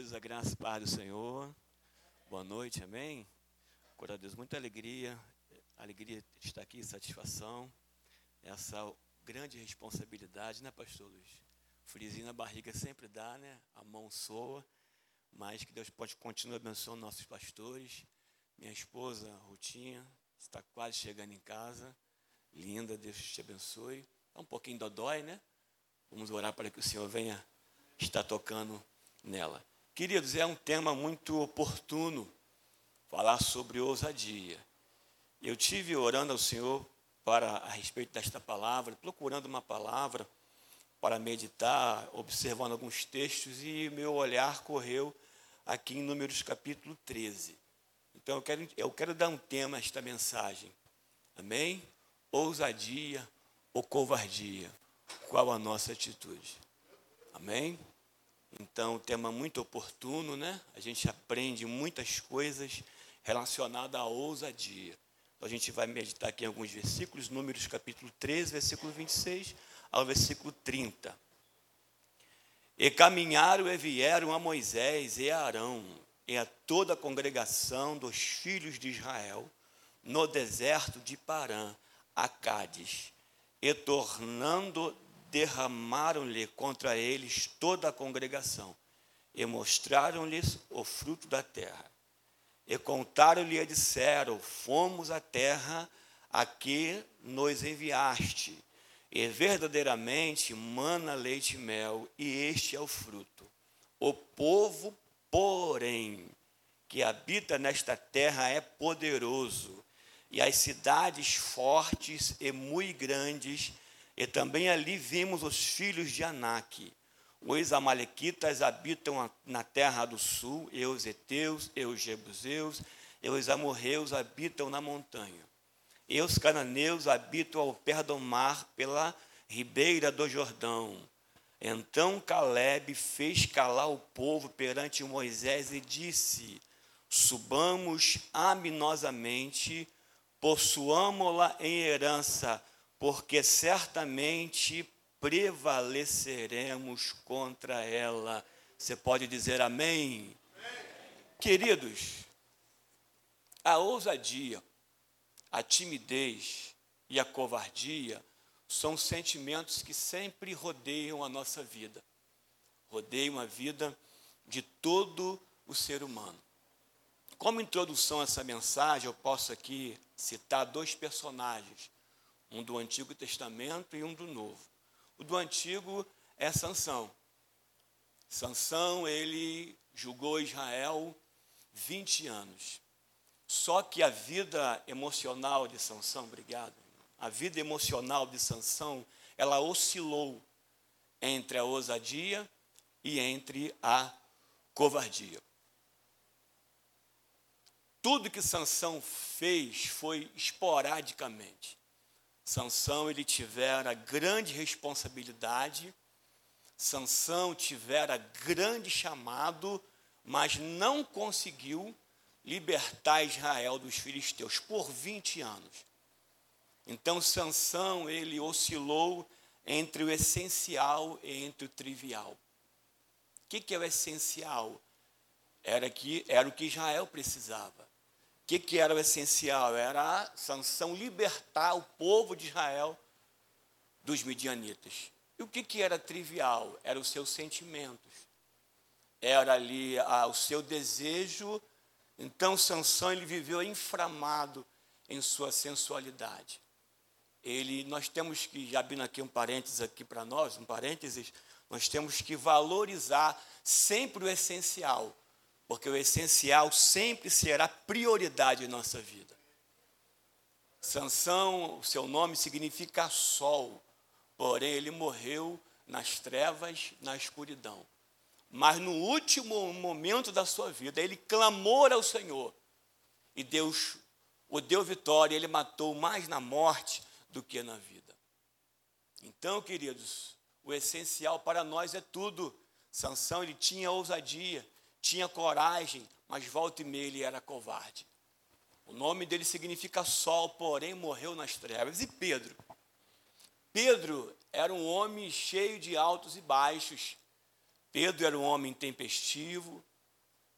queridos, a graça e paz do Senhor. Boa noite, amém? Glória a Deus, muita alegria, alegria de estar aqui, satisfação, essa grande responsabilidade, né, pastor Luiz? Frisinho na barriga sempre dá, né? A mão soa, mas que Deus pode continuar abençoando nossos pastores. Minha esposa, Rutinha, está quase chegando em casa. Linda, Deus te abençoe. Está um pouquinho dodói, né? Vamos orar para que o Senhor venha estar tocando nela. Queridos, é um tema muito oportuno falar sobre ousadia. Eu tive orando ao Senhor para a respeito desta palavra, procurando uma palavra para meditar, observando alguns textos e meu olhar correu aqui em Números capítulo 13. Então eu quero, eu quero dar um tema a esta mensagem. Amém? Ousadia ou covardia? Qual a nossa atitude? Amém? Então, tema muito oportuno, né? A gente aprende muitas coisas relacionadas à ousadia. Então, a gente vai meditar aqui em alguns versículos, Números capítulo 13, versículo 26 ao versículo 30. E caminharam e vieram a Moisés e a Arão e a toda a congregação dos filhos de Israel no deserto de Parã, a Cádiz, e tornando derramaram-lhe contra eles toda a congregação e mostraram-lhes o fruto da terra. E contaram-lhe e disseram: Fomos à terra a que nos enviaste, e verdadeiramente mana leite e mel, e este é o fruto. O povo, porém, que habita nesta terra é poderoso, e as cidades fortes e muito grandes e também ali vimos os filhos de Anak. Os amalequitas habitam na terra do sul, e os heteus, e os jebuseus, e os amorreus habitam na montanha. E os cananeus habitam ao pé do mar, pela ribeira do Jordão. Então Caleb fez calar o povo perante Moisés e disse: Subamos aminosamente, possuamo-la em herança porque certamente prevaleceremos contra ela. Você pode dizer amém? Queridos, a ousadia, a timidez e a covardia são sentimentos que sempre rodeiam a nossa vida, rodeiam a vida de todo o ser humano. Como introdução a essa mensagem, eu posso aqui citar dois personagens um do Antigo Testamento e um do Novo. O do Antigo é Sansão. Sansão, ele julgou Israel 20 anos. Só que a vida emocional de Sansão, obrigado, a vida emocional de Sansão, ela oscilou entre a ousadia e entre a covardia. Tudo que Sansão fez foi esporadicamente. Sansão ele tivera grande responsabilidade, Sansão tivera grande chamado, mas não conseguiu libertar Israel dos filisteus por 20 anos. Então Sansão ele oscilou entre o essencial e entre o trivial. O que, que é o essencial? Era que era o que Israel precisava que, que era o essencial? Era a sanção libertar o povo de Israel dos midianitas. E o que, que era trivial? Era os seus sentimentos. Era ali ah, o seu desejo. Então Sansão ele viveu inflamado em sua sensualidade. Ele, nós temos que, já abrindo aqui um parênteses aqui para nós, um parênteses, nós temos que valorizar sempre o essencial porque o essencial sempre será prioridade em nossa vida. Sansão, o seu nome significa sol, porém ele morreu nas trevas, na escuridão. Mas no último momento da sua vida, ele clamou ao Senhor. E Deus o deu vitória, ele matou mais na morte do que na vida. Então, queridos, o essencial para nós é tudo. Sansão ele tinha ousadia, tinha coragem, mas volta e meia ele era covarde. O nome dele significa sol, porém morreu nas trevas. E Pedro? Pedro era um homem cheio de altos e baixos. Pedro era um homem tempestivo,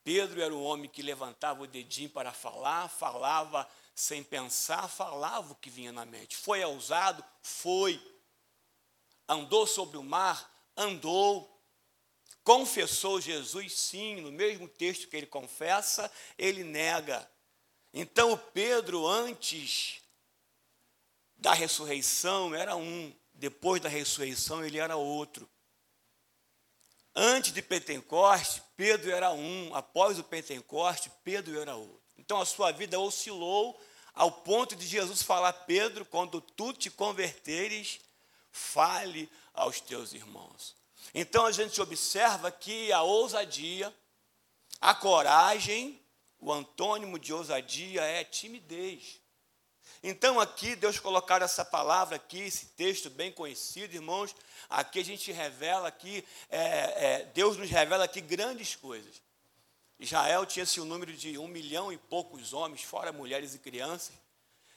Pedro era um homem que levantava o dedinho para falar, falava sem pensar, falava o que vinha na mente. Foi ousado? Foi. Andou sobre o mar? Andou. Confessou Jesus? Sim. No mesmo texto que ele confessa, ele nega. Então, Pedro, antes da ressurreição, era um. Depois da ressurreição, ele era outro. Antes de Pentecoste, Pedro era um. Após o Pentecoste, Pedro era outro. Então a sua vida oscilou ao ponto de Jesus falar: Pedro, quando tu te converteres, fale aos teus irmãos. Então a gente observa que a ousadia, a coragem, o antônimo de ousadia é timidez. Então aqui Deus colocar essa palavra aqui, esse texto bem conhecido, irmãos, aqui a gente revela aqui, é, é, Deus nos revela aqui grandes coisas. Israel tinha-se um número de um milhão e poucos homens, fora mulheres e crianças,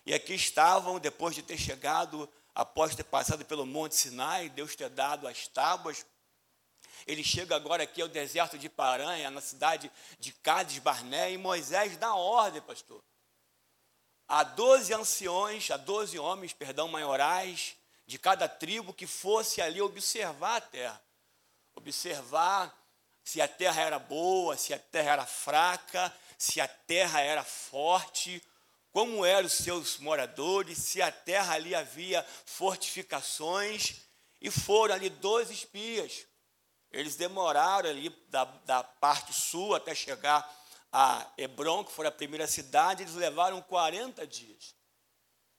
e aqui estavam, depois de ter chegado, após ter passado pelo Monte Sinai, Deus ter dado as tábuas, ele chega agora aqui ao deserto de Paranha, na cidade de Cádiz Barné, e Moisés dá ordem, pastor a doze anciões, a doze homens, perdão, maiorais de cada tribo que fosse ali observar a terra. Observar se a terra era boa, se a terra era fraca, se a terra era forte, como eram os seus moradores, se a terra ali havia fortificações, e foram ali dois espias. Eles demoraram ali da, da parte sul até chegar a Hebron, que foi a primeira cidade, eles levaram 40 dias.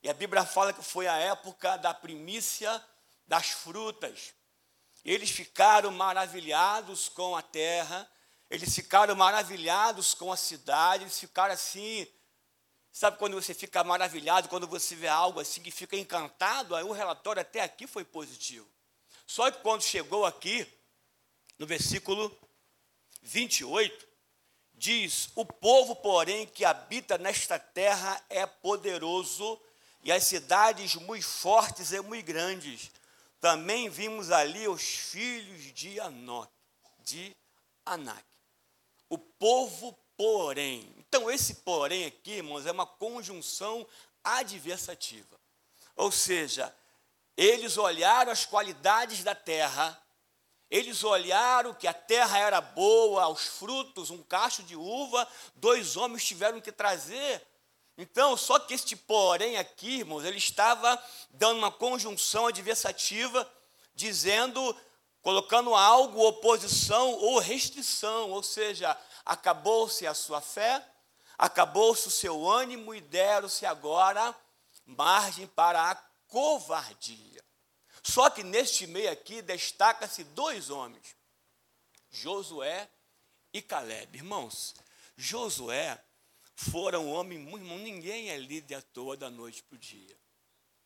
E a Bíblia fala que foi a época da primícia das frutas. Eles ficaram maravilhados com a terra, eles ficaram maravilhados com a cidade, eles ficaram assim. Sabe quando você fica maravilhado, quando você vê algo assim que fica encantado? Aí o relatório até aqui foi positivo. Só que quando chegou aqui, no versículo 28, diz: O povo, porém, que habita nesta terra é poderoso, e as cidades muito fortes e muito grandes. Também vimos ali os filhos de Anoque, de Anak. O povo, porém. Então, esse porém aqui, irmãos, é uma conjunção adversativa. Ou seja, eles olharam as qualidades da terra eles olharam que a terra era boa, os frutos, um cacho de uva, dois homens tiveram que trazer. Então, só que este porém aqui, irmãos, ele estava dando uma conjunção adversativa, dizendo, colocando algo, oposição ou restrição, ou seja, acabou-se a sua fé, acabou-se o seu ânimo e deram-se agora margem para a covardia. Só que neste meio aqui destaca-se dois homens, Josué e Caleb. Irmãos, Josué fora um homem muito ninguém é líder à toa da noite para o dia.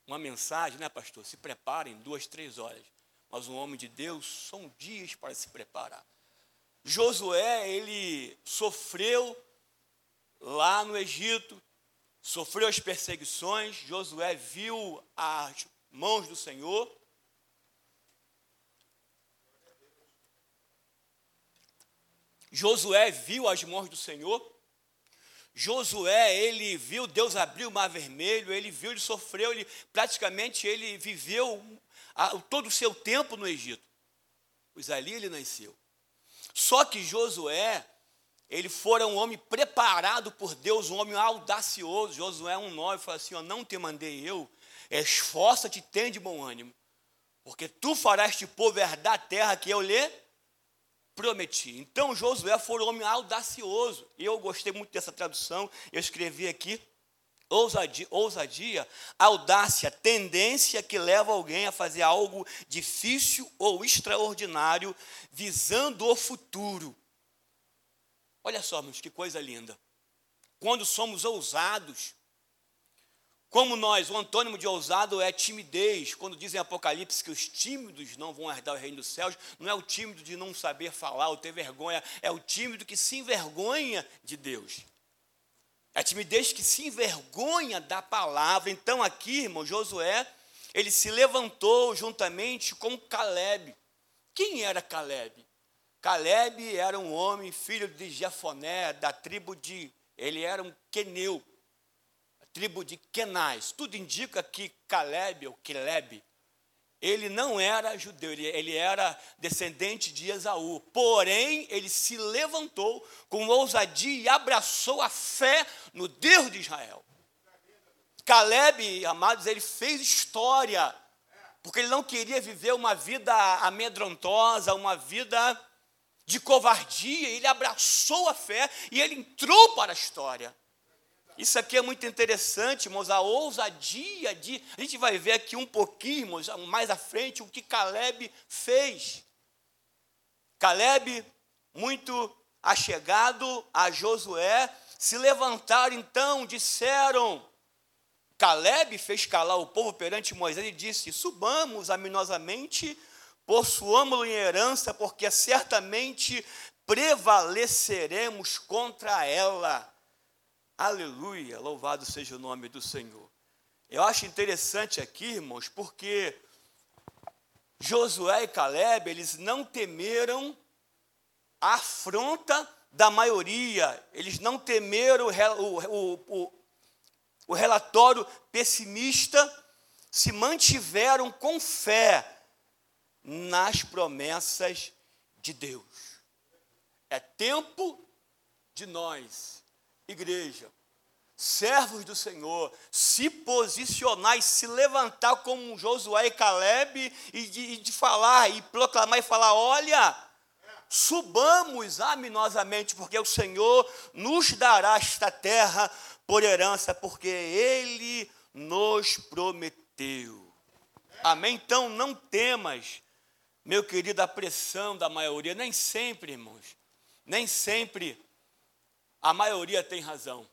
Uma mensagem, né, pastor? Se preparem duas, três horas. Mas um homem de Deus são dias para se preparar. Josué, ele sofreu lá no Egito, sofreu as perseguições. Josué viu as mãos do Senhor. Josué viu as mãos do Senhor. Josué, ele viu Deus abrir o mar vermelho, ele viu, ele sofreu, ele praticamente ele viveu a, todo o seu tempo no Egito. Pois ali ele nasceu. Só que Josué, ele fora um homem preparado por Deus, um homem audacioso. Josué 1,9 fala assim: ó, Não te mandei eu, esforça-te tem de bom ânimo, porque tu farás este povo herdar a terra que eu lhe prometi. Então Josué foi um homem audacioso. Eu gostei muito dessa tradução. Eu escrevi aqui ousadia, ousadia, audácia, tendência que leva alguém a fazer algo difícil ou extraordinário, visando o futuro. Olha só, meus, que coisa linda. Quando somos ousados, como nós, o antônimo de ousado é timidez. Quando dizem em Apocalipse que os tímidos não vão herdar o reino dos céus, não é o tímido de não saber falar ou ter vergonha, é o tímido que se envergonha de Deus. É a timidez que se envergonha da palavra. Então, aqui, irmão, Josué, ele se levantou juntamente com Caleb. Quem era Caleb? Caleb era um homem, filho de Jefoné, da tribo de. Ele era um queneu, tribo de Kenais. Tudo indica que Caleb, ou Caleb, ele não era judeu, ele, era descendente de Esaú. Porém, ele se levantou com ousadia e abraçou a fé no Deus de Israel. Caleb, amados, ele fez história, porque ele não queria viver uma vida amedrontosa, uma vida de covardia, ele abraçou a fé e ele entrou para a história. Isso aqui é muito interessante, irmãos, a ousadia de. A gente vai ver aqui um pouquinho, irmãos, mais à frente, o que Caleb fez. Caleb, muito achegado a Josué, se levantaram então, disseram. Caleb fez calar o povo perante Moisés e disse: Subamos aminosamente, possuamos-lo em herança, porque certamente prevaleceremos contra ela. Aleluia, louvado seja o nome do Senhor. Eu acho interessante aqui, irmãos, porque Josué e Caleb, eles não temeram a afronta da maioria, eles não temeram o, o, o, o relatório pessimista, se mantiveram com fé nas promessas de Deus. É tempo de nós igreja, servos do Senhor, se posicionar e se levantar como Josué e Caleb e de, e de falar e proclamar e falar: olha, subamos aminosamente, porque o Senhor nos dará esta terra por herança, porque Ele nos prometeu. Amém? Então não temas, meu querido, a pressão da maioria, nem sempre, irmãos, nem sempre a maioria tem razão.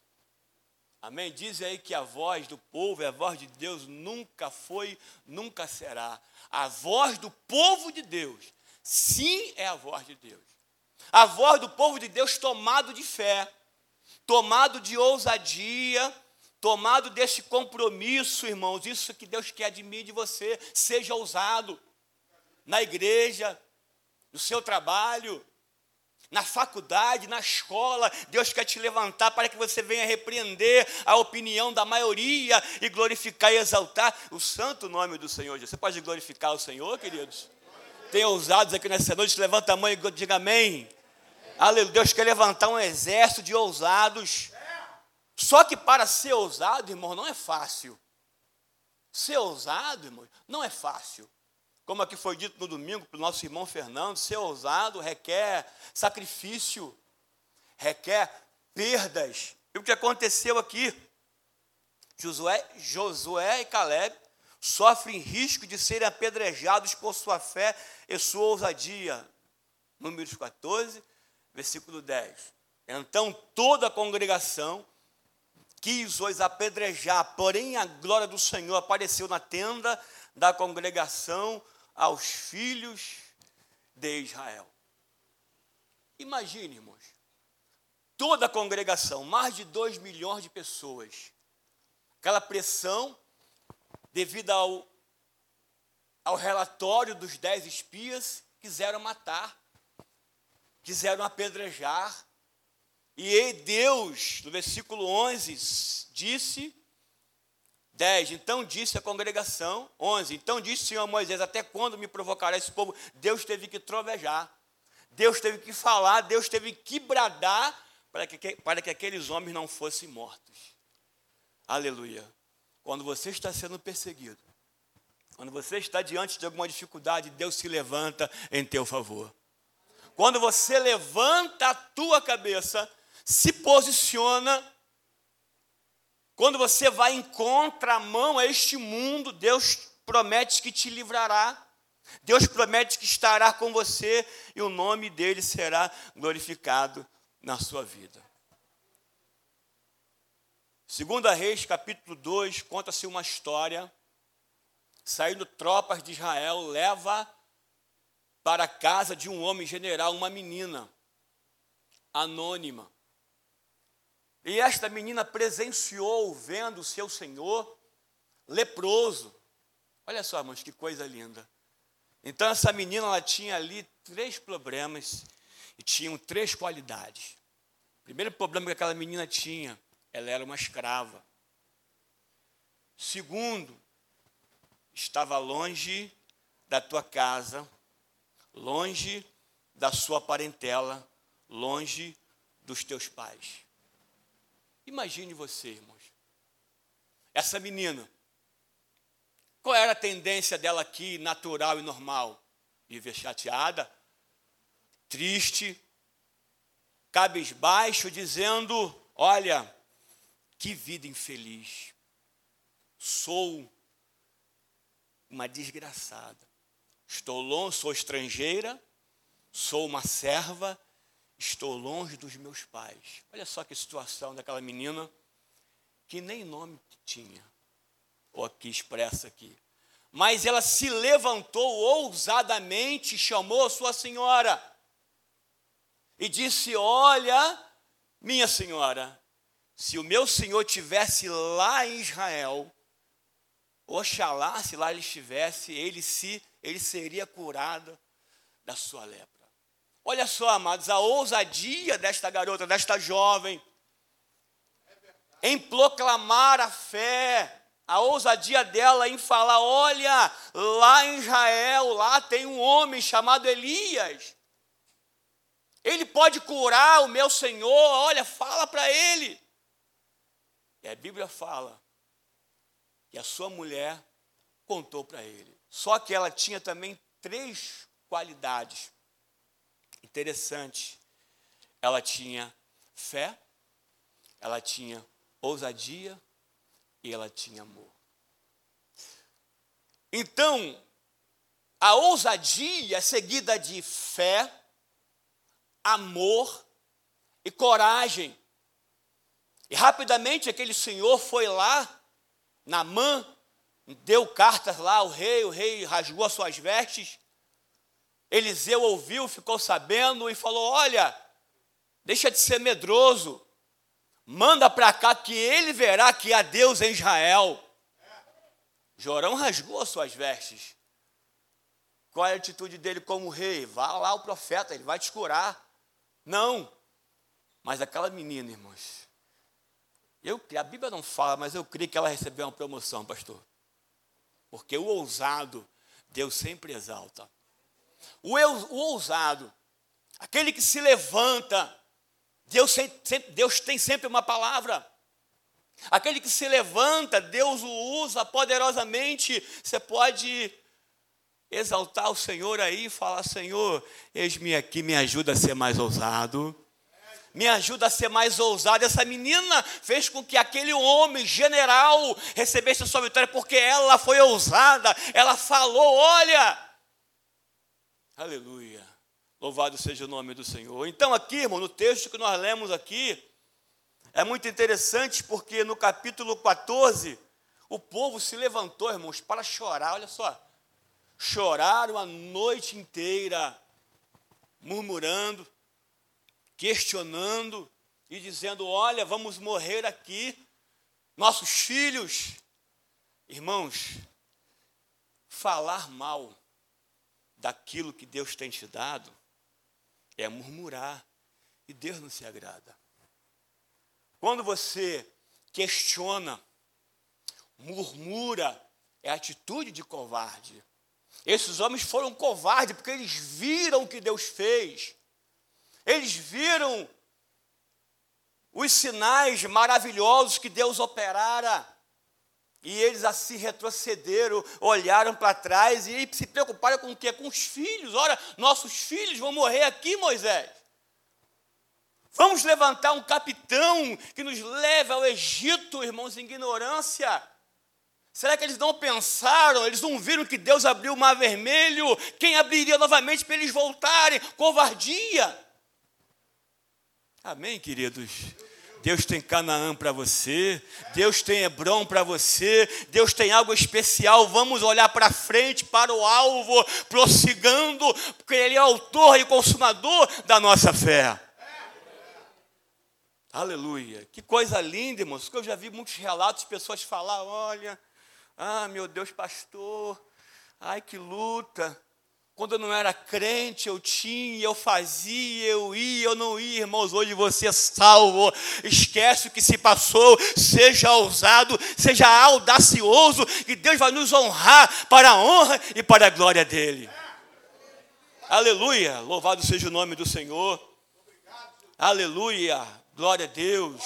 Amém? Diz aí que a voz do povo, a voz de Deus nunca foi, nunca será. A voz do povo de Deus, sim, é a voz de Deus. A voz do povo de Deus tomado de fé, tomado de ousadia, tomado desse compromisso, irmãos. Isso que Deus quer de mim e de você. Seja ousado na igreja, no seu trabalho, na faculdade, na escola, Deus quer te levantar para que você venha repreender a opinião da maioria e glorificar e exaltar o santo nome do Senhor. Você pode glorificar o Senhor, queridos? Tem ousados aqui nessa noite, levanta a mão e diga amém. Aleluia. Deus quer levantar um exército de ousados. Só que para ser ousado, irmão, não é fácil. Ser ousado, irmão, não é fácil como aqui foi dito no domingo para o nosso irmão Fernando, ser ousado requer sacrifício, requer perdas. E o que aconteceu aqui? Josué, Josué e Caleb sofrem risco de serem apedrejados por sua fé e sua ousadia. Números 14, versículo 10. Então toda a congregação quis os apedrejar, porém a glória do Senhor apareceu na tenda da congregação aos filhos de Israel. Imagine, irmãos, toda a congregação, mais de dois milhões de pessoas, aquela pressão devido ao, ao relatório dos dez espias, quiseram matar, quiseram apedrejar, e Deus, no versículo 11, disse 10. Então disse a congregação. 11. Então disse o Senhor Moisés: Até quando me provocará esse povo? Deus teve que trovejar. Deus teve que falar. Deus teve que bradar para que, para que aqueles homens não fossem mortos. Aleluia. Quando você está sendo perseguido, quando você está diante de alguma dificuldade, Deus se levanta em teu favor. Quando você levanta a tua cabeça, se posiciona quando você vai em contramão a este mundo, Deus promete que te livrará. Deus promete que estará com você e o nome dele será glorificado na sua vida. Segunda Reis, capítulo 2, conta-se uma história. Saindo tropas de Israel, leva para a casa de um homem general uma menina anônima. E esta menina presenciou vendo o seu senhor leproso. Olha só, irmãos, que coisa linda. Então essa menina ela tinha ali três problemas e tinham três qualidades. O primeiro problema que aquela menina tinha, ela era uma escrava. Segundo, estava longe da tua casa, longe da sua parentela, longe dos teus pais. Imagine você, irmãos. Essa menina, qual era a tendência dela aqui, natural e normal? Viver chateada, triste, cabisbaixo, dizendo: Olha, que vida infeliz. Sou uma desgraçada. Estou longe, sou estrangeira, sou uma serva, estou longe dos meus pais. Olha só que situação daquela menina que nem nome tinha, ou aqui expressa aqui. Mas ela se levantou ousadamente chamou sua senhora e disse: Olha, minha senhora, se o meu senhor tivesse lá em Israel, Oxalá, se lá ele estivesse, ele se ele seria curado da sua lepra. Olha só, amados, a ousadia desta garota, desta jovem, em proclamar a fé, a ousadia dela em falar: olha, lá em Israel, lá tem um homem chamado Elias. Ele pode curar o meu Senhor, olha, fala para ele. E a Bíblia fala que a sua mulher contou para ele. Só que ela tinha também três qualidades interessantes. Ela tinha fé, ela tinha ousadia e ela tinha amor. Então, a ousadia é seguida de fé, amor e coragem. E rapidamente aquele senhor foi lá Namã deu cartas lá ao rei, o rei rasgou as suas vestes. Eliseu ouviu, ficou sabendo e falou: Olha, deixa de ser medroso, manda para cá que ele verá que há Deus em Israel. Jorão rasgou as suas vestes. Qual é a atitude dele como rei? Vá lá o profeta, ele vai te curar. Não. Mas aquela menina, irmãos, eu, a Bíblia não fala, mas eu creio que ela recebeu uma promoção, pastor. Porque o ousado, Deus sempre exalta. O, eu, o ousado, aquele que se levanta, Deus, Deus tem sempre uma palavra. Aquele que se levanta, Deus o usa poderosamente. Você pode exaltar o Senhor aí e falar: Senhor, eis-me aqui, me ajuda a ser mais ousado me ajuda a ser mais ousado. Essa menina fez com que aquele homem general recebesse a sua vitória, porque ela foi ousada, ela falou: olha, aleluia, louvado seja o nome do Senhor. Então, aqui, irmão, no texto que nós lemos aqui, é muito interessante porque no capítulo 14, o povo se levantou, irmãos, para chorar, olha só, choraram a noite inteira, murmurando questionando e dizendo: Olha, vamos morrer aqui, nossos filhos. Irmãos, falar mal daquilo que Deus tem te dado é murmurar, e Deus não se agrada. Quando você questiona, murmura, é atitude de covarde. Esses homens foram covardes porque eles viram o que Deus fez. Eles viram os sinais maravilhosos que Deus operara. E eles assim retrocederam, olharam para trás e se preocuparam com o quê? Com os filhos. Ora, nossos filhos vão morrer aqui, Moisés. Vamos levantar um capitão que nos leve ao Egito, irmãos, em ignorância. Será que eles não pensaram, eles não viram que Deus abriu o mar vermelho? Quem abriria novamente para eles voltarem? Covardia. Amém, queridos? Deus tem Canaã para você, Deus tem Hebron para você, Deus tem algo especial. Vamos olhar para frente, para o alvo, prossigando, porque Ele é autor e consumador da nossa fé. Aleluia. Que coisa linda, irmãos, que eu já vi muitos relatos de pessoas falar: olha, ah, meu Deus, pastor, ai que luta. Quando eu não era crente, eu tinha, eu fazia, eu ia, eu não ia, irmãos. Hoje você é salvo. Esquece o que se passou. Seja ousado, seja audacioso, que Deus vai nos honrar para a honra e para a glória dele. Aleluia. Louvado seja o nome do Senhor. Aleluia. Glória a Deus.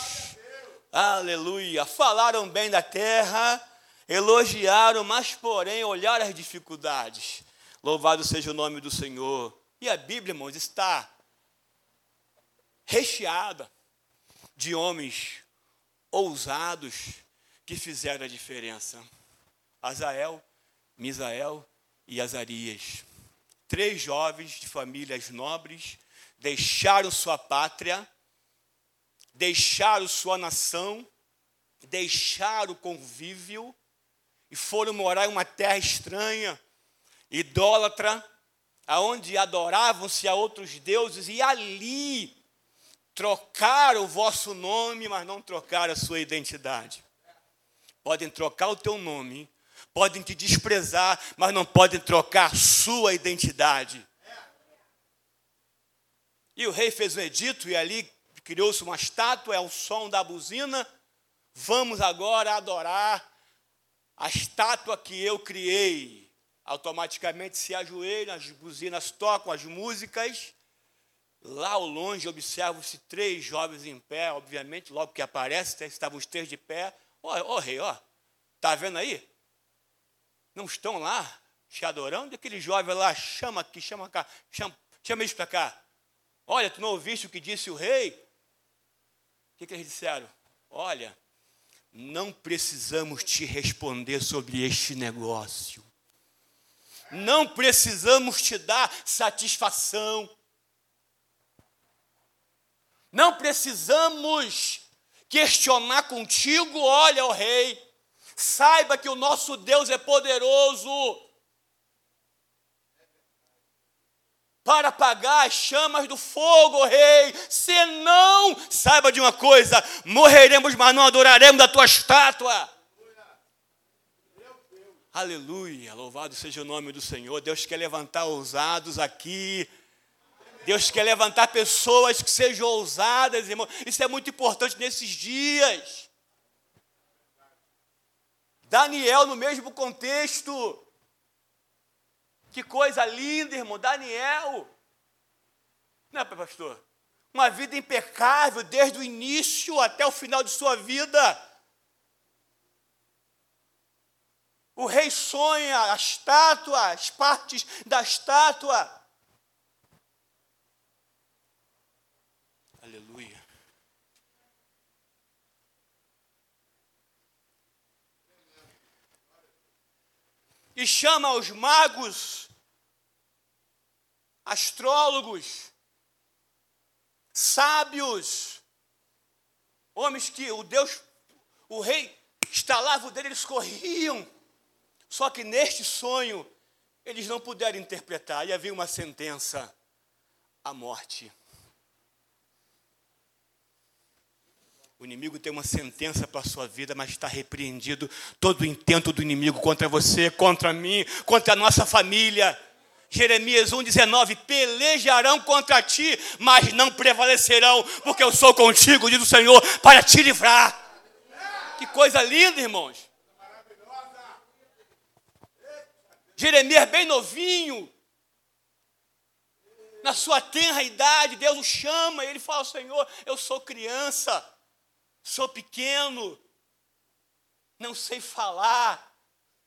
Aleluia. Falaram bem da terra, elogiaram, mas porém olharam as dificuldades. Louvado seja o nome do Senhor. E a Bíblia, irmãos, está recheada de homens ousados que fizeram a diferença. Azael, Misael e Azarias. Três jovens de famílias nobres deixaram sua pátria, deixaram sua nação, deixaram o convívio e foram morar em uma terra estranha idólatra, aonde adoravam-se a outros deuses, e ali trocaram o vosso nome, mas não trocaram a sua identidade. Podem trocar o teu nome, podem te desprezar, mas não podem trocar a sua identidade. E o rei fez um edito, e ali criou-se uma estátua, é o som da buzina. Vamos agora adorar a estátua que eu criei automaticamente se ajoelham, as buzinas tocam as músicas. Lá ao longe observam-se três jovens em pé, obviamente, logo que aparece, estavam os três de pé. Ó, oh, oh, rei, ó, tá vendo aí? Não estão lá te adorando? Aquele jovem lá, chama aqui, chama cá, chama, chama eles para cá. Olha, tu não ouviste o que disse o rei? O que, que eles disseram? Olha, não precisamos te responder sobre este negócio não precisamos te dar satisfação. Não precisamos questionar contigo, olha, o rei, saiba que o nosso Deus é poderoso para apagar as chamas do fogo, rei. Senão, saiba de uma coisa: morreremos, mas não adoraremos a tua estátua. Aleluia, louvado seja o nome do Senhor. Deus quer levantar ousados aqui. Deus quer levantar pessoas que sejam ousadas, irmão. Isso é muito importante nesses dias. Daniel, no mesmo contexto. Que coisa linda, irmão. Daniel. Não é, pastor? Uma vida impecável desde o início até o final de sua vida. O rei sonha a estátua, as partes da estátua. Aleluia. E chama os magos, astrólogos, sábios, homens que o Deus, o rei estalava o dele, eles corriam só que neste sonho, eles não puderam interpretar, e havia uma sentença: a morte. O inimigo tem uma sentença para a sua vida, mas está repreendido todo o intento do inimigo contra você, contra mim, contra a nossa família. Jeremias 1,19: Pelejarão contra ti, mas não prevalecerão, porque eu sou contigo, diz o Senhor, para te livrar. Que coisa linda, irmãos. Jeremias bem novinho, na sua tenra idade, Deus o chama, e ele fala: Senhor, eu sou criança, sou pequeno, não sei falar.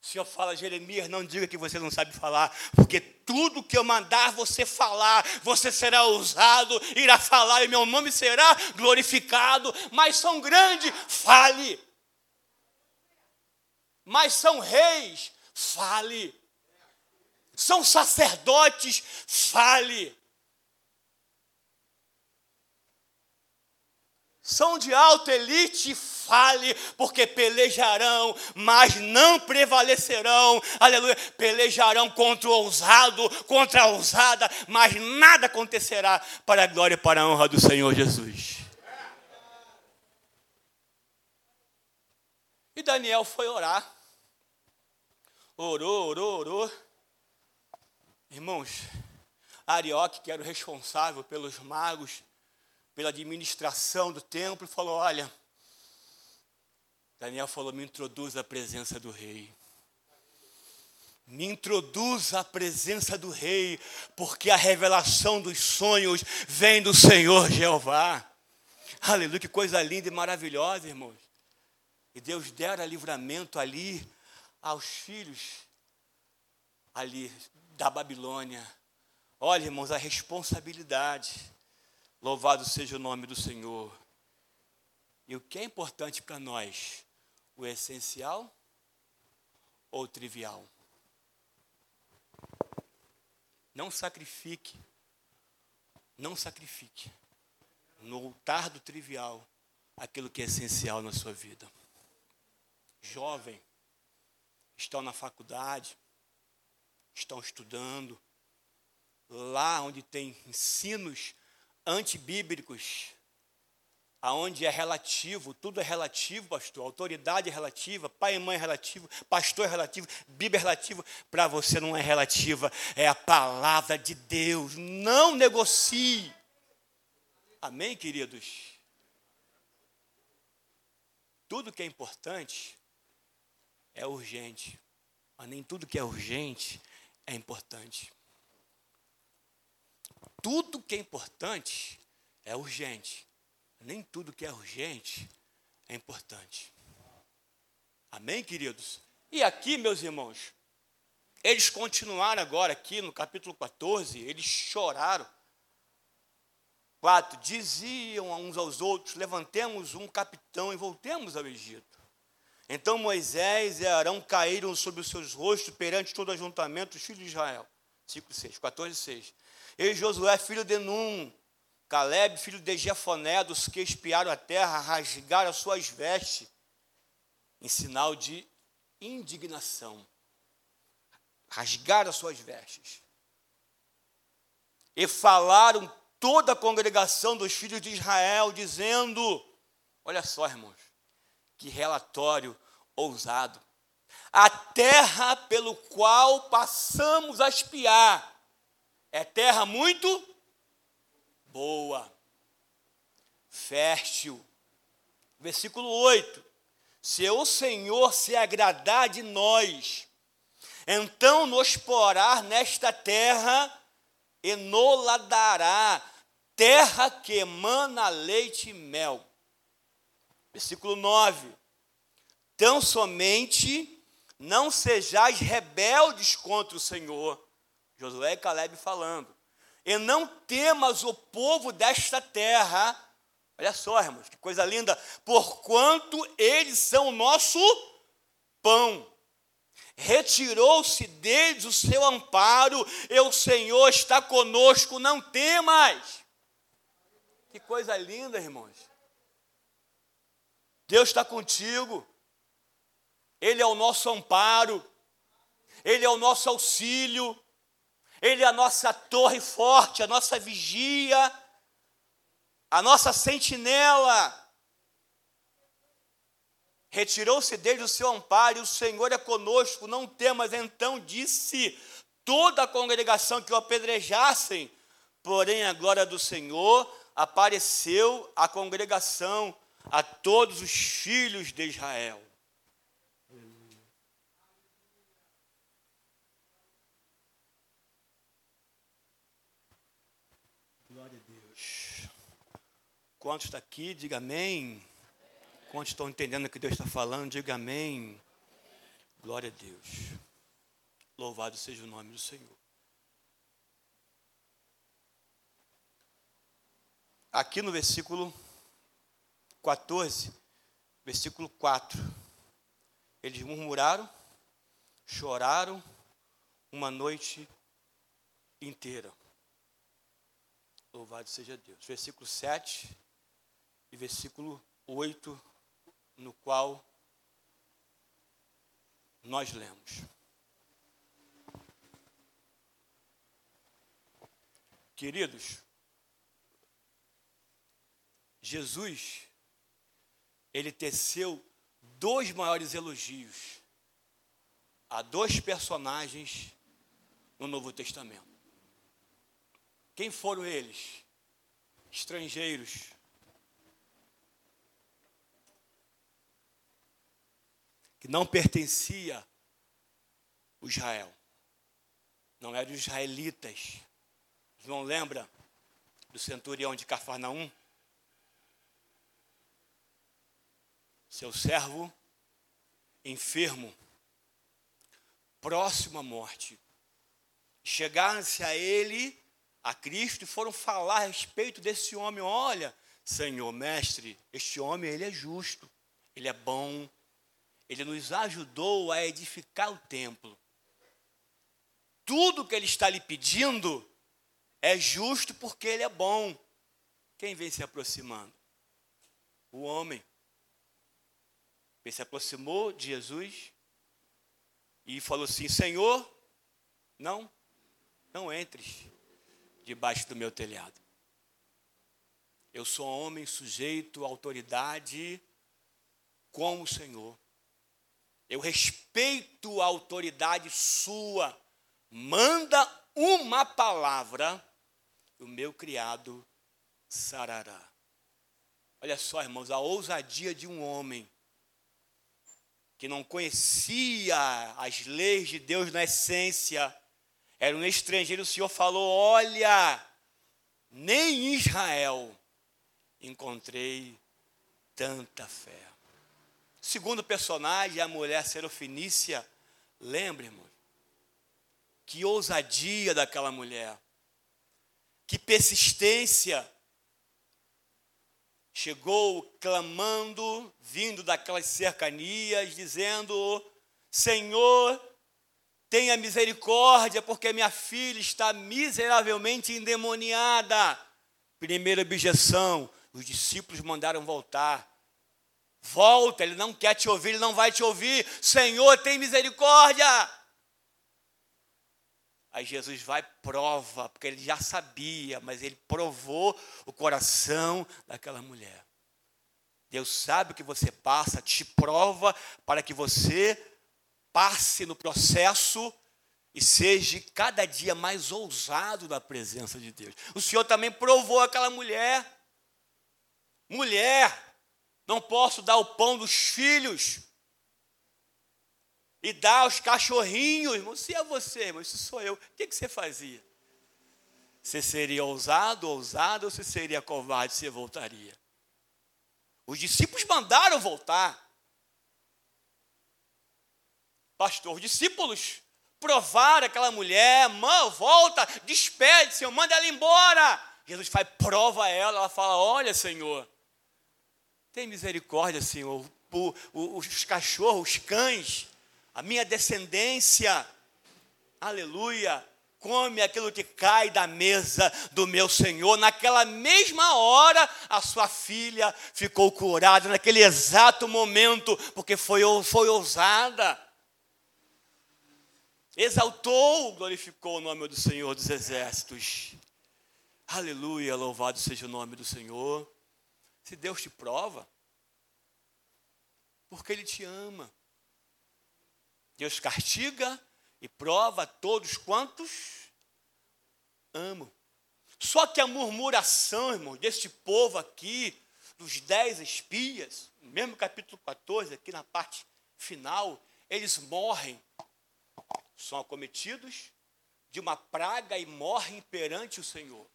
O Senhor fala, Jeremias, não diga que você não sabe falar, porque tudo que eu mandar você falar, você será ousado, irá falar, e meu nome será glorificado. Mas são grandes, fale. Mas são reis, fale são sacerdotes, fale. São de alta elite, fale, porque pelejarão, mas não prevalecerão. Aleluia. Pelejarão contra o ousado, contra a ousada, mas nada acontecerá para a glória e para a honra do Senhor Jesus. E Daniel foi orar. Orou, orou, orou. Irmãos, Arioque, que era o responsável pelos magos, pela administração do templo, falou: Olha, Daniel falou: Me introduz à presença do rei. Me introduz à presença do rei, porque a revelação dos sonhos vem do Senhor Jeová. Aleluia, que coisa linda e maravilhosa, irmãos. E Deus dera livramento ali aos filhos ali da Babilônia. Olha, irmãos, a responsabilidade. Louvado seja o nome do Senhor. E o que é importante para nós? O essencial ou o trivial? Não sacrifique, não sacrifique no altar do trivial aquilo que é essencial na sua vida. Jovem, estão na faculdade, estão estudando, lá onde tem ensinos antibíblicos, aonde é relativo, tudo é relativo, pastor, autoridade é relativa, pai e mãe é relativo, pastor é relativo, Bíblia é relativa, para você não é relativa, é a palavra de Deus. Não negocie. Amém, queridos? Tudo que é importante é urgente, mas nem tudo que é urgente é importante. Tudo que é importante é urgente, nem tudo que é urgente é importante. Amém, queridos? E aqui, meus irmãos, eles continuaram agora aqui no capítulo 14, eles choraram. 4. Diziam uns aos outros: levantemos um capitão e voltemos ao Egito. Então Moisés e Arão caíram sobre os seus rostos perante todo o ajuntamento dos filhos de Israel. 5, 6, 14, 6. E Josué, filho de Num, Caleb, filho de Jefoné, dos que espiaram a terra, rasgaram as suas vestes, em sinal de indignação. Rasgaram as suas vestes. E falaram toda a congregação dos filhos de Israel, dizendo: Olha só, irmãos, que relatório ousado. A terra pelo qual passamos a espiar é terra muito boa, fértil. Versículo 8: Se o Senhor se agradar de nós, então nos porá nesta terra e nola dará, terra que emana leite e mel. Versículo 9: Tão somente não sejais rebeldes contra o Senhor. Josué e Caleb falando e não temas o povo desta terra. Olha só, irmãos, que coisa linda. Porquanto eles são nosso pão. Retirou-se deles o seu amparo, e o Senhor está conosco, não temas. Que coisa linda, irmãos. Deus está contigo, Ele é o nosso amparo, Ele é o nosso auxílio, ele é a nossa torre forte, a nossa vigia, a nossa sentinela. Retirou-se dele o seu amparo, e o Senhor é conosco, não temas. Então disse toda a congregação que o apedrejassem, porém a glória do Senhor apareceu à congregação, a todos os filhos de Israel. Quantos está aqui, diga amém. Quantos estão entendendo o que Deus está falando, diga amém. Glória a Deus. Louvado seja o nome do Senhor. Aqui no versículo 14, versículo 4. Eles murmuraram, choraram uma noite inteira. Louvado seja Deus. Versículo 7 e versículo 8, no qual nós lemos. Queridos, Jesus, ele teceu dois maiores elogios a dois personagens no Novo Testamento. Quem foram eles? Estrangeiros. Que não pertencia a Israel. Não eram israelitas. Não lembra do centurião de Cafarnaum? Seu servo enfermo, próximo à morte. Chegaram-se a ele, a Cristo, e foram falar a respeito desse homem. Olha, Senhor, mestre, este homem, ele é justo, ele é bom, ele nos ajudou a edificar o templo. Tudo que ele está lhe pedindo é justo porque ele é bom. Quem vem se aproximando? O homem. Ele se aproximou de Jesus e falou assim: Senhor, não, não entres debaixo do meu telhado. Eu sou homem sujeito à autoridade como o Senhor. Eu respeito a autoridade sua. Manda uma palavra, o meu criado sarará. Olha só, irmãos, a ousadia de um homem que não conhecia as leis de Deus na essência, era um estrangeiro, o Senhor falou: Olha, nem em Israel encontrei tanta fé. Segundo personagem, a mulher serofenícia, lembre, irmão, que ousadia daquela mulher, que persistência, chegou clamando, vindo daquelas cercanias, dizendo: Senhor, tenha misericórdia, porque minha filha está miseravelmente endemoniada. Primeira objeção: os discípulos mandaram voltar. Volta, ele não quer te ouvir, ele não vai te ouvir. Senhor, tem misericórdia. Aí Jesus vai prova, porque ele já sabia, mas ele provou o coração daquela mulher. Deus sabe o que você passa, te prova para que você passe no processo e seja cada dia mais ousado na presença de Deus. O Senhor também provou aquela mulher. Mulher, não posso dar o pão dos filhos e dar aos cachorrinhos, irmão. Se é você, irmão, isso sou eu. O que, que você fazia? Você seria ousado, ousado, ou você seria covarde, você voltaria? Os discípulos mandaram voltar. Pastor, os discípulos provaram aquela mulher, mãe, volta, despede, Senhor, manda ela embora. Jesus faz prova a ela, ela fala: Olha, Senhor, tem misericórdia, Senhor, os cachorros, os cães, a minha descendência, aleluia, come aquilo que cai da mesa do meu Senhor. Naquela mesma hora, a sua filha ficou curada, naquele exato momento, porque foi, foi ousada. Exaltou, glorificou o nome do Senhor dos exércitos. Aleluia, louvado seja o nome do Senhor. Se Deus te prova, porque Ele te ama. Deus castiga e prova todos quantos amam. Só que a murmuração, irmão, deste povo aqui, dos dez espias, mesmo capítulo 14, aqui na parte final, eles morrem, são acometidos de uma praga e morrem perante o Senhor.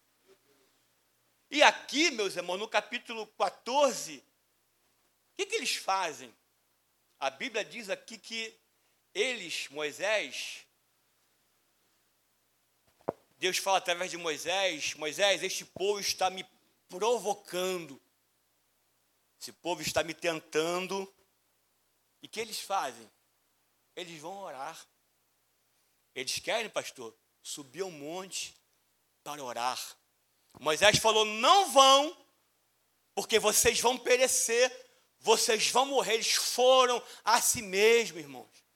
E aqui, meus irmãos, no capítulo 14, o que, que eles fazem? A Bíblia diz aqui que eles, Moisés, Deus fala através de Moisés: Moisés, este povo está me provocando, esse povo está me tentando. E o que eles fazem? Eles vão orar. Eles querem, pastor, subir ao monte para orar. Moisés falou: não vão, porque vocês vão perecer, vocês vão morrer. Eles foram a si mesmos, irmãos.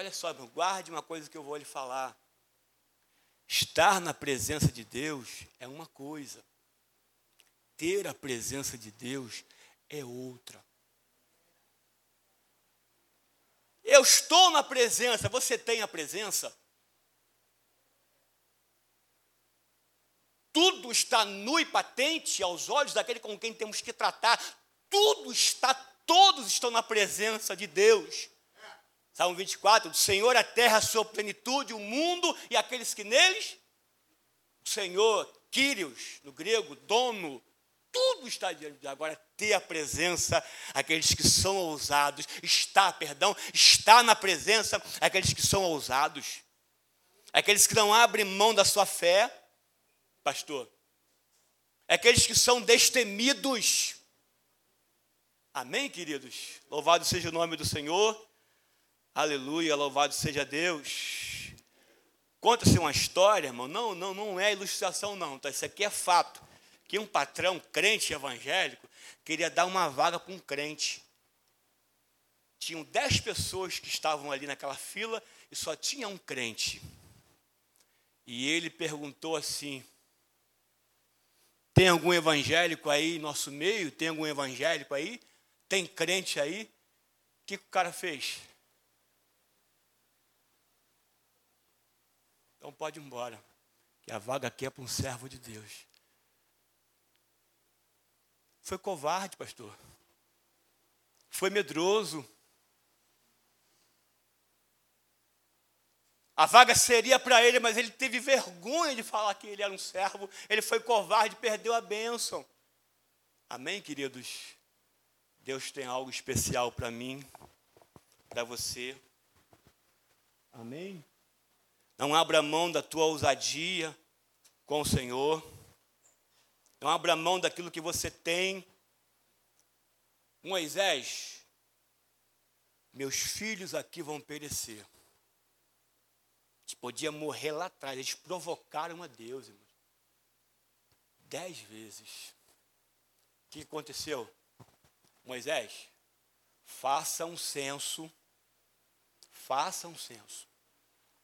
Olha só, guarde uma coisa que eu vou lhe falar. Estar na presença de Deus é uma coisa, ter a presença de Deus é outra. Eu estou na presença, você tem a presença? tudo está nu e patente aos olhos daquele com quem temos que tratar, tudo está, todos estão na presença de Deus. Salmo 24, do Senhor a terra, a sua plenitude, o mundo e aqueles que neles, o Senhor, Kyrios, no grego, dono, tudo está diante de agora ter a presença aqueles que são ousados, está, perdão, está na presença aqueles que são ousados. Aqueles que não abrem mão da sua fé, pastor. Aqueles que são destemidos. Amém, queridos? Louvado seja o nome do Senhor. Aleluia, louvado seja Deus. Conta-se uma história, irmão. Não, não, não é ilustração, não. Tá? Isso aqui é fato. Que um patrão crente evangélico queria dar uma vaga para um crente. Tinham dez pessoas que estavam ali naquela fila e só tinha um crente. E ele perguntou assim: Tem algum evangélico aí em nosso meio? Tem algum evangélico aí? Tem crente aí? O que, que o cara fez? Então pode ir embora, que a vaga aqui é para um servo de Deus. Foi covarde, pastor. Foi medroso. A vaga seria para ele, mas ele teve vergonha de falar que ele era um servo. Ele foi covarde, perdeu a bênção. Amém, queridos? Deus tem algo especial para mim, para você. Amém? Não abra mão da tua ousadia com o Senhor. Não abra mão daquilo que você tem. Moisés, meus filhos aqui vão perecer. Eles podiam morrer lá atrás, eles provocaram a Deus, irmão. Dez vezes. O que aconteceu? Moisés, faça um censo, faça um censo.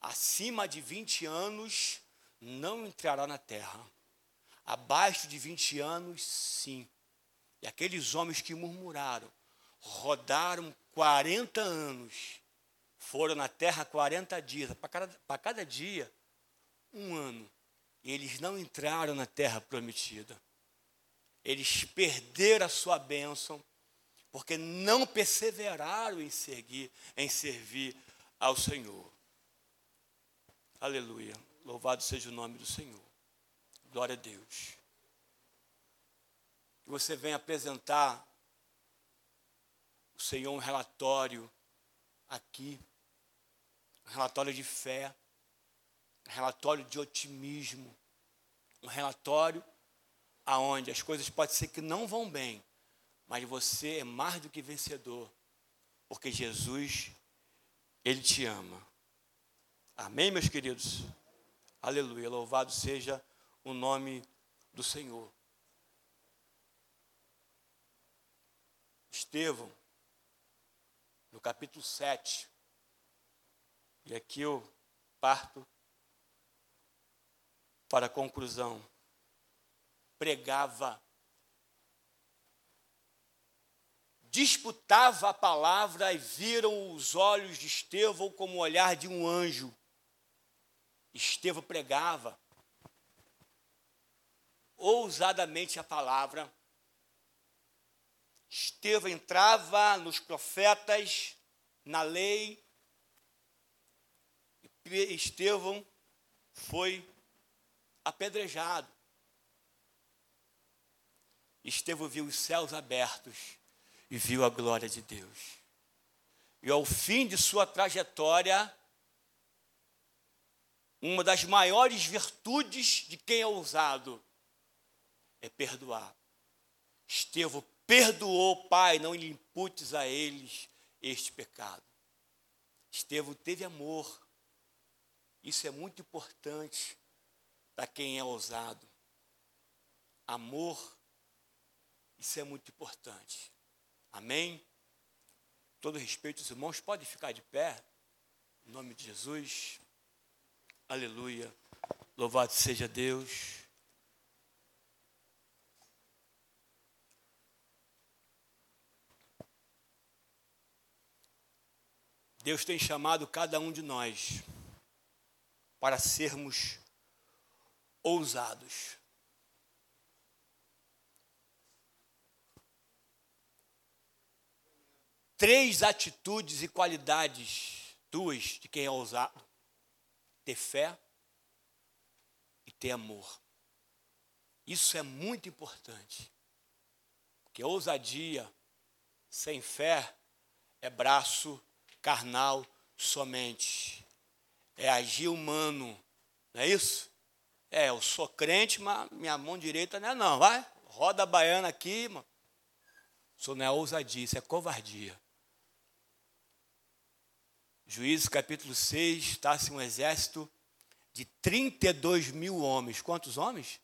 Acima de 20 anos não entrará na terra. Abaixo de 20 anos, sim. E aqueles homens que murmuraram, rodaram 40 anos, foram na terra 40 dias, para cada, cada dia, um ano. E eles não entraram na terra prometida. Eles perderam a sua bênção, porque não perseveraram em seguir, em servir ao Senhor. Aleluia. Louvado seja o nome do Senhor. Glória a Deus. Você venha apresentar o Senhor um relatório aqui, um relatório de fé, um relatório de otimismo, um relatório aonde as coisas podem ser que não vão bem, mas você é mais do que vencedor, porque Jesus, Ele te ama. Amém, meus queridos? Aleluia. Louvado seja o nome do Senhor. Estevão, no capítulo 7, e aqui eu parto para a conclusão. Pregava, disputava a palavra e viram os olhos de Estevão como o olhar de um anjo. Estevão pregava ousadamente a palavra. Estevão entrava nos profetas, na lei. Estevão foi apedrejado. Estevão viu os céus abertos e viu a glória de Deus. E ao fim de sua trajetória, uma das maiores virtudes de quem é ousado é perdoar. Estevão perdoou, Pai, não lhe imputes a eles este pecado. Estevão teve amor. Isso é muito importante para quem é ousado. Amor, isso é muito importante. Amém? Todo respeito, os irmãos podem ficar de pé. Em nome de Jesus. Aleluia. Louvado seja Deus. Deus tem chamado cada um de nós para sermos ousados. Três atitudes e qualidades duas de quem é ousado ter fé e ter amor. Isso é muito importante. Porque ousadia sem fé é braço carnal somente. É agir humano. Não é isso? É, eu sou crente, mas minha mão direita não é não, vai? Roda a baiana aqui, mano. Isso não é ousadia, isso é covardia. Juízes capítulo 6, está-se um exército de 32 mil homens. Quantos homens?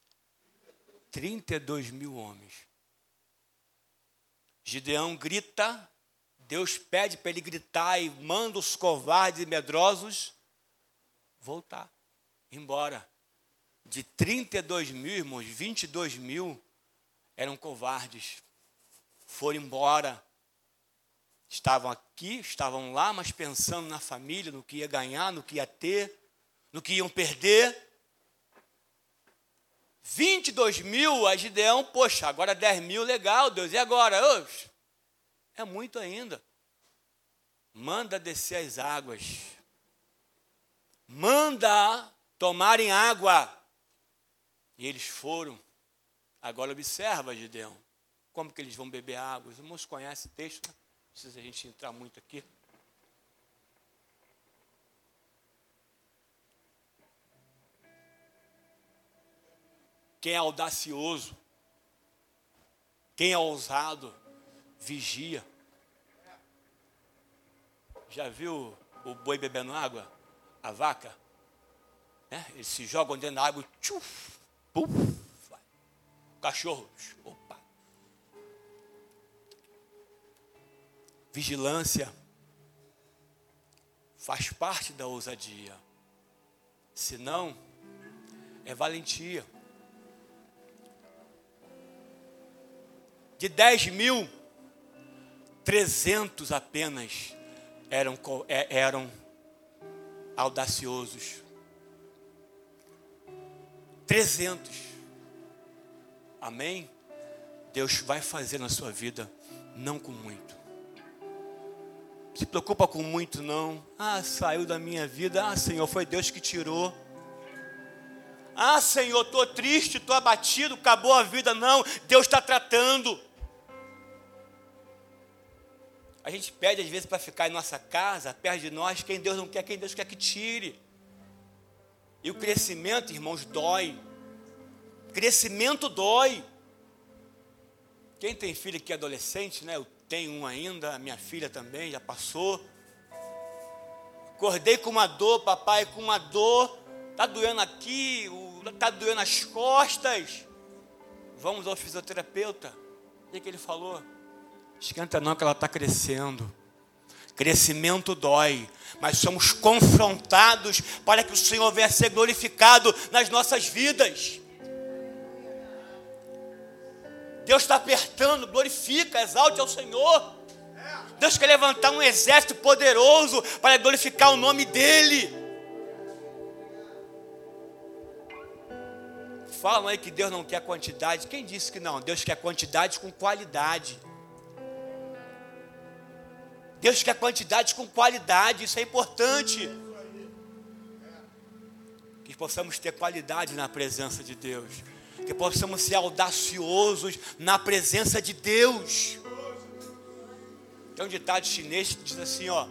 32 mil homens. Gideão grita, Deus pede para ele gritar e manda os covardes e medrosos voltar, embora. De 32 mil, irmãos, 22 mil eram covardes, foram embora. Estavam aqui, estavam lá, mas pensando na família, no que ia ganhar, no que ia ter, no que iam perder. 22 mil, a Gideão, poxa, agora 10 mil, legal, Deus, e agora? Oxe, é muito ainda. Manda descer as águas. Manda tomarem água. E eles foram. Agora observa, Gideão, como que eles vão beber água. Os irmãos conhecem o texto, né? Precisa a gente entrar muito aqui. Quem é audacioso, quem é ousado, vigia. Já viu o boi bebendo água? A vaca? Né? Eles se jogam dentro da água, tchuf, puf, vai. Cachorro, opa. Vigilância faz parte da ousadia. Se não, é valentia. De 10 mil, 300 apenas eram, é, eram audaciosos. 300. Amém? Deus vai fazer na sua vida, não com muito. Se preocupa com muito, não. Ah, saiu da minha vida. Ah, Senhor, foi Deus que tirou. Ah, Senhor, estou triste, estou abatido, acabou a vida. Não, Deus está tratando. A gente pede às vezes para ficar em nossa casa, perto de nós, quem Deus não quer, quem Deus quer que tire. E o crescimento, irmãos, dói. Crescimento dói. Quem tem filho que é adolescente, né? Eu tenho um ainda, minha filha também já passou. Acordei com uma dor, papai, com uma dor. Tá doendo aqui, tá doendo as costas. Vamos ao fisioterapeuta. O que, que ele falou? Esquenta não que ela está crescendo. Crescimento dói, mas somos confrontados para que o Senhor venha ser glorificado nas nossas vidas. Deus está apertando, glorifica, exalte ao Senhor. Deus quer levantar um exército poderoso para glorificar o nome dEle. Falam aí que Deus não quer quantidade. Quem disse que não? Deus quer quantidade com qualidade. Deus quer quantidade com qualidade, isso é importante. Que possamos ter qualidade na presença de Deus. Que possamos ser audaciosos na presença de Deus. Tem um ditado chinês que diz assim: ó,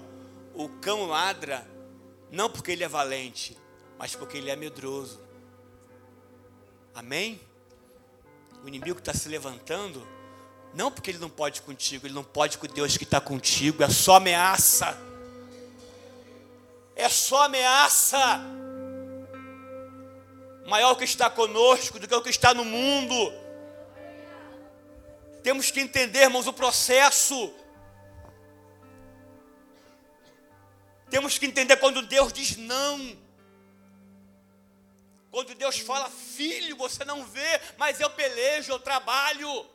o cão ladra não porque ele é valente, mas porque ele é medroso. Amém? O inimigo está se levantando não porque ele não pode contigo, ele não pode com Deus que está contigo, é só ameaça. É só ameaça. Maior que está conosco do que o que está no mundo. Temos que entender, irmãos, o processo. Temos que entender quando Deus diz não. Quando Deus fala, filho, você não vê, mas eu pelejo, eu trabalho.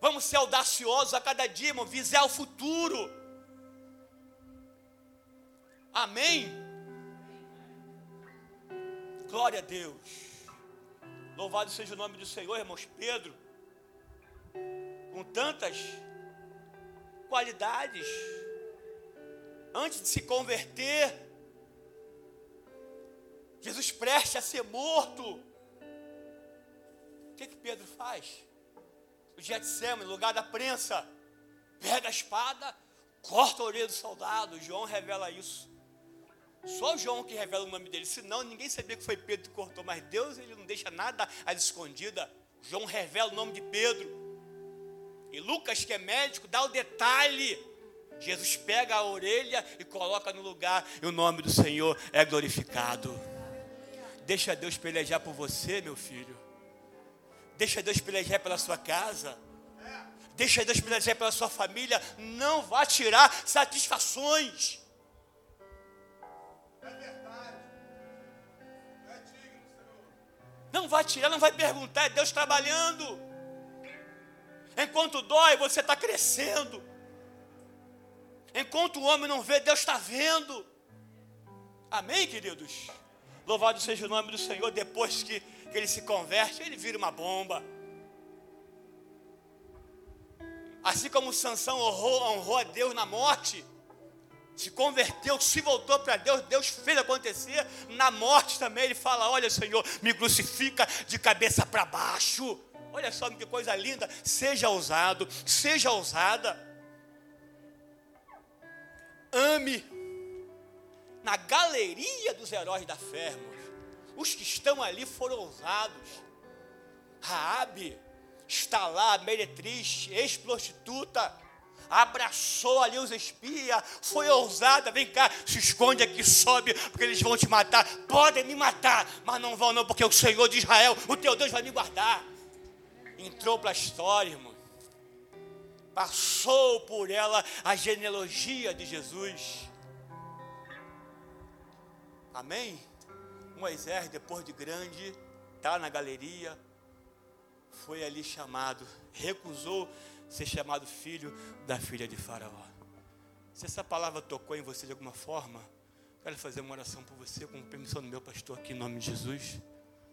Vamos ser audaciosos a cada dia, irmão, visar o futuro. Amém? Glória a Deus. Louvado seja o nome do Senhor, irmãos. Pedro, com tantas qualidades, antes de se converter, Jesus preste a ser morto. O que, que Pedro faz? O Getsemane, lugar da prensa, pega a espada, corta a orelha do soldado. João revela isso. Só João que revela o nome dele, senão ninguém sabia que foi Pedro que cortou, mas Deus ele não deixa nada à escondida. João revela o nome de Pedro. E Lucas, que é médico, dá o detalhe. Jesus pega a orelha e coloca no lugar, e o nome do Senhor é glorificado. Deixa Deus pelejar por você, meu filho. Deixa Deus pelejar pela sua casa. Deixa Deus pelejar pela sua família. Não vá tirar satisfações. Não vai tirar, não vai perguntar, é Deus trabalhando. Enquanto dói, você está crescendo. Enquanto o homem não vê, Deus está vendo. Amém, queridos? Louvado seja o nome do Senhor. Depois que, que ele se converte, ele vira uma bomba. Assim como Sansão honrou, honrou a Deus na morte, se converteu, se voltou para Deus, Deus fez acontecer. Na morte também ele fala: Olha, Senhor, me crucifica de cabeça para baixo. Olha só que coisa linda. Seja ousado, seja ousada. Ame. Na galeria dos heróis da fé, os que estão ali foram ousados. Raabe está lá, meretriz, ex-prostituta abraçou ali os espias, foi ousada, vem cá, se esconde aqui, sobe, porque eles vão te matar. Podem me matar, mas não vão não, porque o Senhor de Israel, o teu Deus vai me guardar. Entrou para a história, irmão. Passou por ela a genealogia de Jesus. Amém? Moisés, depois de grande, está na galeria, foi ali chamado, recusou ser chamado filho da filha de Faraó. Se essa palavra tocou em você de alguma forma, quero fazer uma oração por você, com permissão do meu pastor aqui em nome de Jesus.